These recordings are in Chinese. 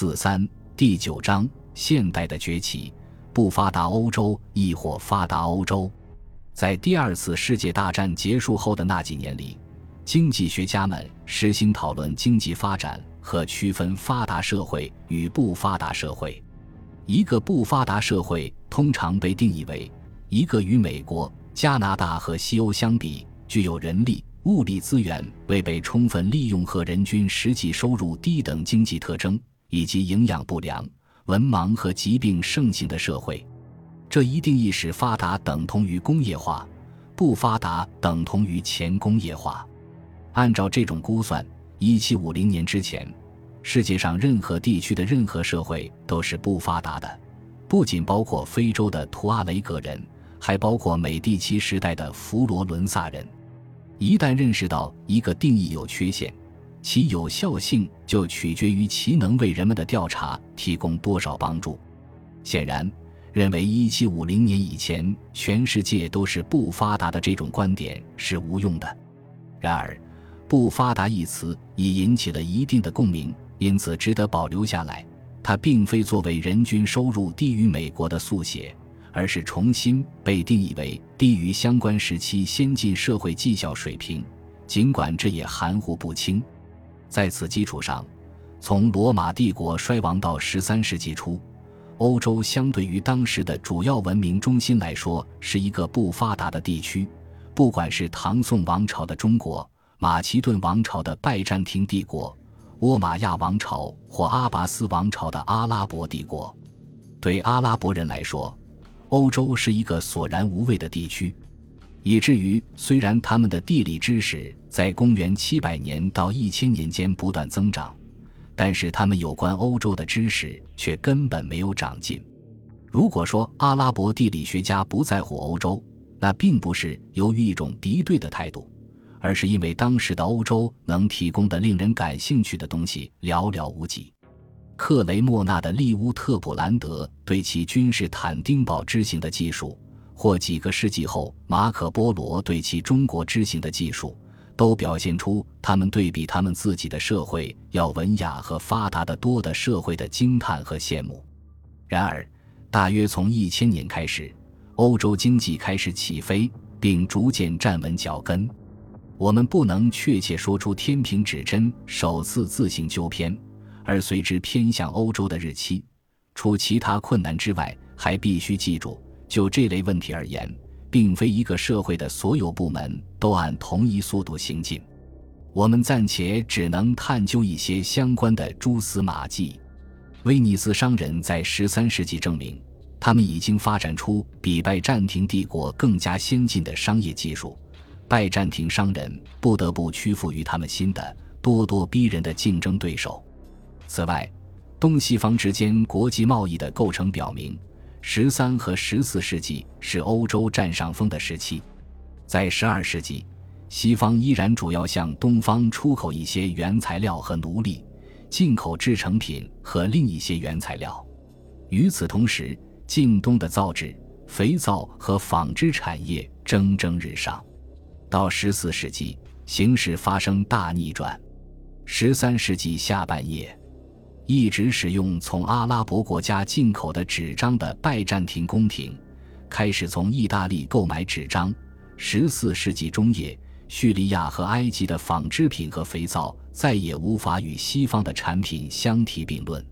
四三第九章：现代的崛起，不发达欧洲亦或发达欧洲。在第二次世界大战结束后的那几年里，经济学家们实行讨论经济发展和区分发达社会与不发达社会。一个不发达社会通常被定义为一个与美国、加拿大和西欧相比，具有人力。物力资源未被充分利用和人均实际收入低等经济特征，以及营养不良、文盲和疾病盛行的社会，这一定义使发达等同于工业化，不发达等同于前工业化。按照这种估算，一七五零年之前，世界上任何地区的任何社会都是不发达的，不仅包括非洲的图阿雷格人，还包括美第奇时代的佛罗伦萨人。一旦认识到一个定义有缺陷，其有效性就取决于其能为人们的调查提供多少帮助。显然，认为1750年以前全世界都是不发达的这种观点是无用的。然而，“不发达”一词已引起了一定的共鸣，因此值得保留下来。它并非作为人均收入低于美国的速写。而是重新被定义为低于相关时期先进社会绩效水平，尽管这也含糊不清。在此基础上，从罗马帝国衰亡到十三世纪初，欧洲相对于当时的主要文明中心来说是一个不发达的地区。不管是唐宋王朝的中国、马其顿王朝的拜占庭帝国、倭马亚王朝或阿拔斯王朝的阿拉伯帝国，对阿拉伯人来说。欧洲是一个索然无味的地区，以至于虽然他们的地理知识在公元七百年到一千年间不断增长，但是他们有关欧洲的知识却根本没有长进。如果说阿拉伯地理学家不在乎欧洲，那并不是由于一种敌对的态度，而是因为当时的欧洲能提供的令人感兴趣的东西寥寥无几。克雷莫纳的利乌特普兰德对其君士坦丁堡之行的技术，或几个世纪后马可波罗对其中国之行的技术，都表现出他们对比他们自己的社会要文雅和发达的多的社会的惊叹和羡慕。然而，大约从一千年开始，欧洲经济开始起飞，并逐渐站稳脚跟。我们不能确切说出天平指针首次自行纠偏。而随之偏向欧洲的日期，除其他困难之外，还必须记住，就这类问题而言，并非一个社会的所有部门都按同一速度行进。我们暂且只能探究一些相关的蛛丝马迹。威尼斯商人在十三世纪证明，他们已经发展出比拜占庭帝国更加先进的商业技术。拜占庭商人不得不屈服于他们新的、咄咄逼人的竞争对手。此外，东西方之间国际贸易的构成表明，十三和十四世纪是欧洲占上风的时期。在十二世纪，西方依然主要向东方出口一些原材料和奴隶，进口制成品和另一些原材料。与此同时，近东的造纸、肥皂和纺织产业蒸蒸日上。到十四世纪，形势发生大逆转。十三世纪下半叶。一直使用从阿拉伯国家进口的纸张的拜占庭宫廷，开始从意大利购买纸张。十四世纪中叶，叙利亚和埃及的纺织品和肥皂再也无法与西方的产品相提并论。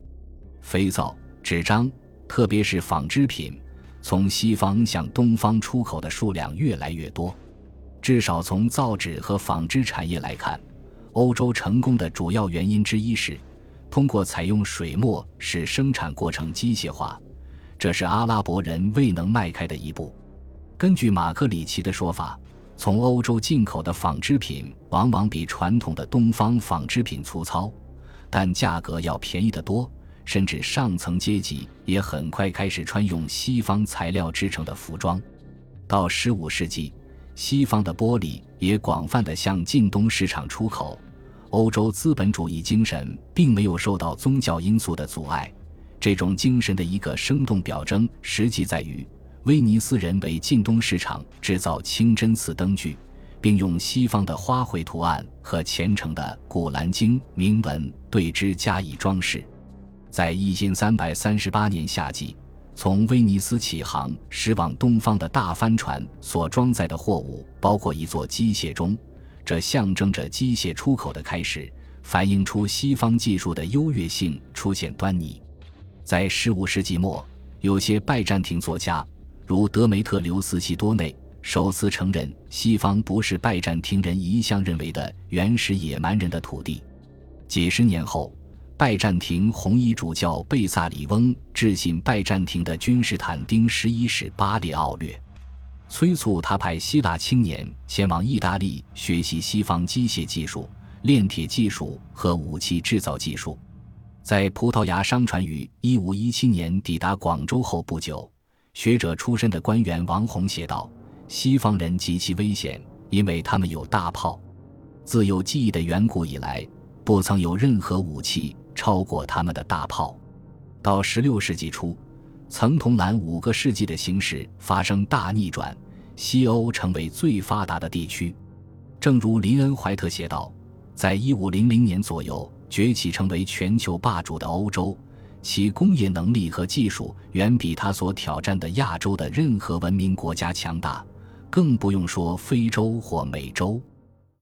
肥皂、纸张，特别是纺织品，从西方向东方出口的数量越来越多。至少从造纸和纺织产业来看，欧洲成功的主要原因之一是。通过采用水墨使生产过程机械化，这是阿拉伯人未能迈开的一步。根据马克里奇的说法，从欧洲进口的纺织品往往比传统的东方纺织品粗糙，但价格要便宜得多。甚至上层阶级也很快开始穿用西方材料制成的服装。到15世纪，西方的玻璃也广泛地向近东市场出口。欧洲资本主义精神并没有受到宗教因素的阻碍，这种精神的一个生动表征，实际在于威尼斯人为近东市场制造清真寺灯具，并用西方的花卉图案和虔诚的《古兰经》铭文对之加以装饰。在一千三百三十八年夏季，从威尼斯起航驶往东方的大帆船所装载的货物包括一座机械钟，这象征着机械出口的开始，反映出西方技术的优越性出现端倪。在十五世纪末，有些拜占庭作家，如德梅特留斯·西多内，首次承认西方不是拜占庭人一向认为的原始野蛮人的土地。几十年后。拜占庭红衣主教贝萨里翁致信拜占庭的君士坦丁十一世巴列奥略，催促他派希腊青年前往意大利学习西方机械技术、炼铁技术和武器制造技术。在葡萄牙商船于一五一七年抵达广州后不久，学者出身的官员王洪写道：“西方人极其危险，因为他们有大炮。自有记忆的远古以来，不曾有任何武器。”超过他们的大炮。到十六世纪初，曾同兰五个世纪的形势发生大逆转，西欧成为最发达的地区。正如林恩·怀特写道，在一五零零年左右崛起成为全球霸主的欧洲，其工业能力和技术远比他所挑战的亚洲的任何文明国家强大，更不用说非洲或美洲。